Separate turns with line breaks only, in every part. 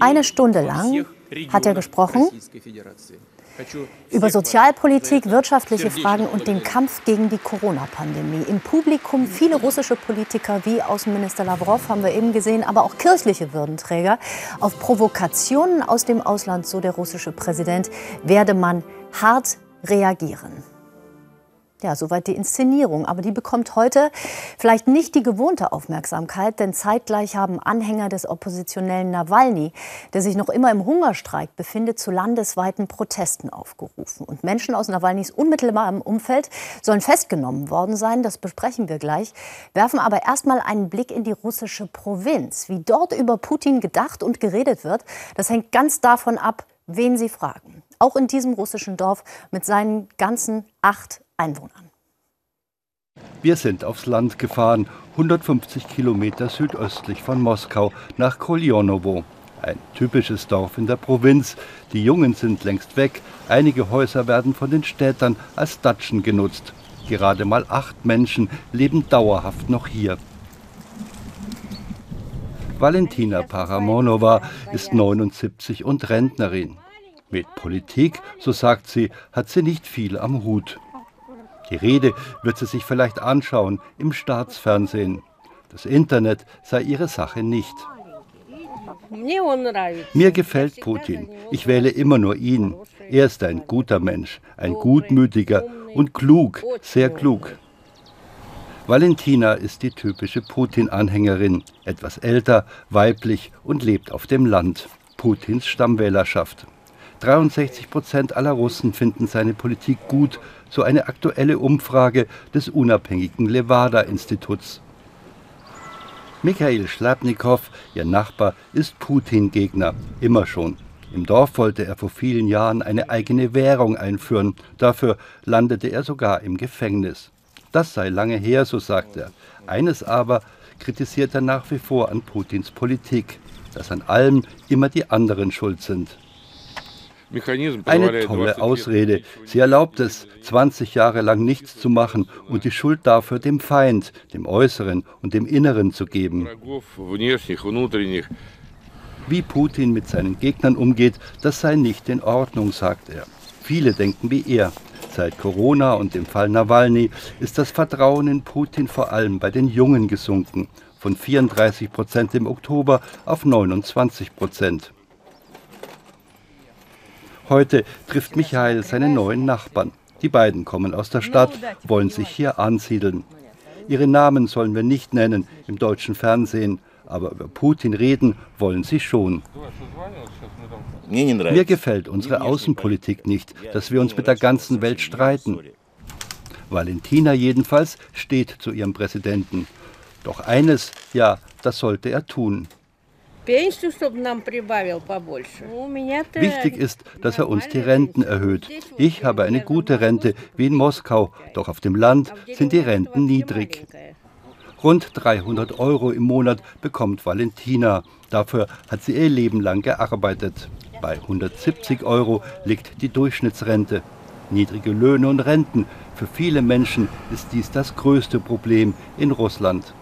Eine Stunde lang hat er gesprochen über Sozialpolitik, wirtschaftliche Fragen und den Kampf gegen die Corona-Pandemie. Im Publikum viele russische Politiker wie Außenminister Lavrov haben wir eben gesehen, aber auch kirchliche Würdenträger. Auf Provokationen aus dem Ausland, so der russische Präsident, werde man hart reagieren. Ja, soweit die Inszenierung. Aber die bekommt heute vielleicht nicht die gewohnte Aufmerksamkeit, denn zeitgleich haben Anhänger des oppositionellen Nawalny, der sich noch immer im Hungerstreik befindet, zu landesweiten Protesten aufgerufen. Und Menschen aus Nawalnys unmittelbarem Umfeld sollen festgenommen worden sein. Das besprechen wir gleich. Werfen aber erstmal einen Blick in die russische Provinz. Wie dort über Putin gedacht und geredet wird, das hängt ganz davon ab, wen Sie fragen. Auch in diesem russischen Dorf mit seinen ganzen acht Einwohnern.
Wir sind aufs Land gefahren, 150 Kilometer südöstlich von Moskau nach Koljonowo. Ein typisches Dorf in der Provinz. Die Jungen sind längst weg. Einige Häuser werden von den Städtern als Datschen genutzt. Gerade mal acht Menschen leben dauerhaft noch hier. Valentina Paramonova ist 79 und Rentnerin. Mit Politik, so sagt sie, hat sie nicht viel am Hut. Die Rede wird sie sich vielleicht anschauen im Staatsfernsehen. Das Internet sei ihre Sache nicht. Mir gefällt Putin. Ich wähle immer nur ihn. Er ist ein guter Mensch, ein gutmütiger und klug, sehr klug. Valentina ist die typische Putin-Anhängerin, etwas älter, weiblich und lebt auf dem Land. Putins Stammwählerschaft. 63 Prozent aller Russen finden seine Politik gut, so eine aktuelle Umfrage des unabhängigen Levada-Instituts. Michael Schlapnikow, ihr Nachbar, ist Putin-Gegner, immer schon. Im Dorf wollte er vor vielen Jahren eine eigene Währung einführen. Dafür landete er sogar im Gefängnis. Das sei lange her, so sagt er. Eines aber kritisiert er nach wie vor an Putins Politik, dass an allem immer die anderen schuld sind. Eine tolle Ausrede. Sie erlaubt es, 20 Jahre lang nichts zu machen und die Schuld dafür dem Feind, dem Äußeren und dem Inneren zu geben. Wie Putin mit seinen Gegnern umgeht, das sei nicht in Ordnung, sagt er. Viele denken wie er. Seit Corona und dem Fall Nawalny ist das Vertrauen in Putin vor allem bei den Jungen gesunken, von 34 Prozent im Oktober auf 29 Prozent. Heute trifft Michael seine neuen Nachbarn. Die beiden kommen aus der Stadt, wollen sich hier ansiedeln. Ihre Namen sollen wir nicht nennen im deutschen Fernsehen, aber über Putin reden wollen sie schon. Mir gefällt unsere Außenpolitik nicht, dass wir uns mit der ganzen Welt streiten. Valentina jedenfalls steht zu ihrem Präsidenten. Doch eines, ja, das sollte er tun. Wichtig ist, dass er uns die Renten erhöht. Ich habe eine gute Rente, wie in Moskau, doch auf dem Land sind die Renten niedrig. Rund 300 Euro im Monat bekommt Valentina. Dafür hat sie ihr Leben lang gearbeitet. Bei 170 Euro liegt die Durchschnittsrente. Niedrige Löhne und Renten. Für viele Menschen ist dies das größte Problem in Russland.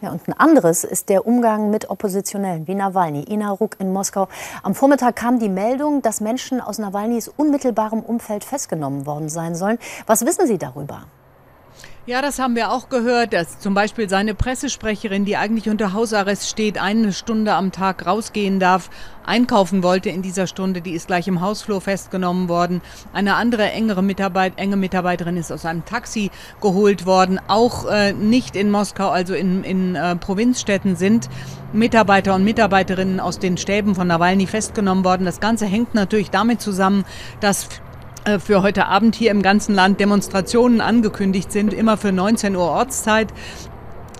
Ja, und ein anderes ist der Umgang mit Oppositionellen wie Nawalny. Ina Ruck in Moskau. Am Vormittag kam die Meldung, dass Menschen aus Nawalnys unmittelbarem Umfeld festgenommen worden sein sollen. Was wissen Sie darüber?
Ja, das haben wir auch gehört, dass zum Beispiel seine Pressesprecherin, die eigentlich unter Hausarrest steht, eine Stunde am Tag rausgehen darf, einkaufen wollte in dieser Stunde, die ist gleich im Hausflur festgenommen worden. Eine andere engere Mitarbeit, enge Mitarbeiterin ist aus einem Taxi geholt worden. Auch äh, nicht in Moskau, also in, in äh, Provinzstädten sind Mitarbeiter und Mitarbeiterinnen aus den Stäben von Nawalny festgenommen worden. Das Ganze hängt natürlich damit zusammen, dass für heute Abend hier im ganzen Land Demonstrationen angekündigt sind, immer für 19 Uhr Ortszeit.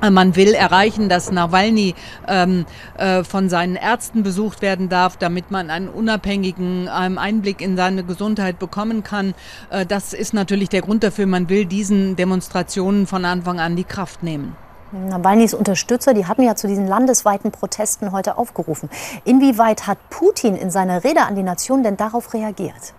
Äh, man will erreichen, dass Nawalny ähm, äh, von seinen Ärzten besucht werden darf, damit man einen unabhängigen ähm, Einblick in seine Gesundheit bekommen kann. Äh, das ist natürlich der Grund dafür. Man will diesen Demonstrationen von Anfang an die Kraft nehmen.
Nawalnys Unterstützer, die hatten ja zu diesen landesweiten Protesten heute aufgerufen. Inwieweit hat Putin in seiner Rede an die Nation denn darauf reagiert?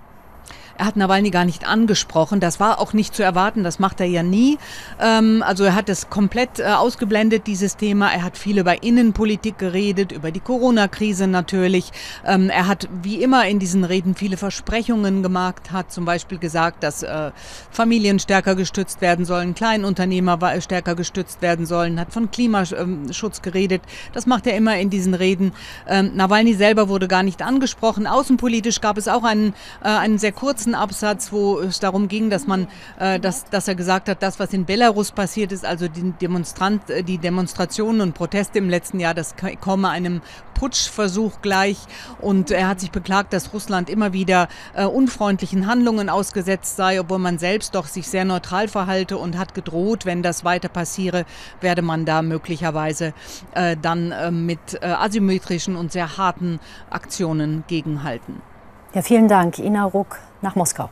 Er hat Nawalny gar nicht angesprochen. Das war auch nicht zu erwarten. Das macht er ja nie. Ähm, also er hat es komplett äh, ausgeblendet, dieses Thema. Er hat viel über Innenpolitik geredet, über die Corona-Krise natürlich. Ähm, er hat wie immer in diesen Reden viele Versprechungen gemacht, hat zum Beispiel gesagt, dass äh, Familien stärker gestützt werden sollen, Kleinunternehmer stärker gestützt werden sollen, hat von Klimaschutz geredet. Das macht er immer in diesen Reden. Ähm, Nawalny selber wurde gar nicht angesprochen. Außenpolitisch gab es auch einen, äh, einen sehr kurzen Absatz, wo es darum ging, dass man, äh, dass, dass er gesagt hat, das, was in Belarus passiert ist, also die, Demonstrant, äh, die Demonstrationen und Proteste im letzten Jahr, das komme einem Putschversuch gleich. Und er hat sich beklagt, dass Russland immer wieder äh, unfreundlichen Handlungen ausgesetzt sei, obwohl man selbst doch sich sehr neutral verhalte und hat gedroht, wenn das weiter passiere, werde man da möglicherweise äh, dann äh, mit äh, asymmetrischen und sehr harten Aktionen gegenhalten.
Ja, vielen Dank, Ina Ruck nach Moskau.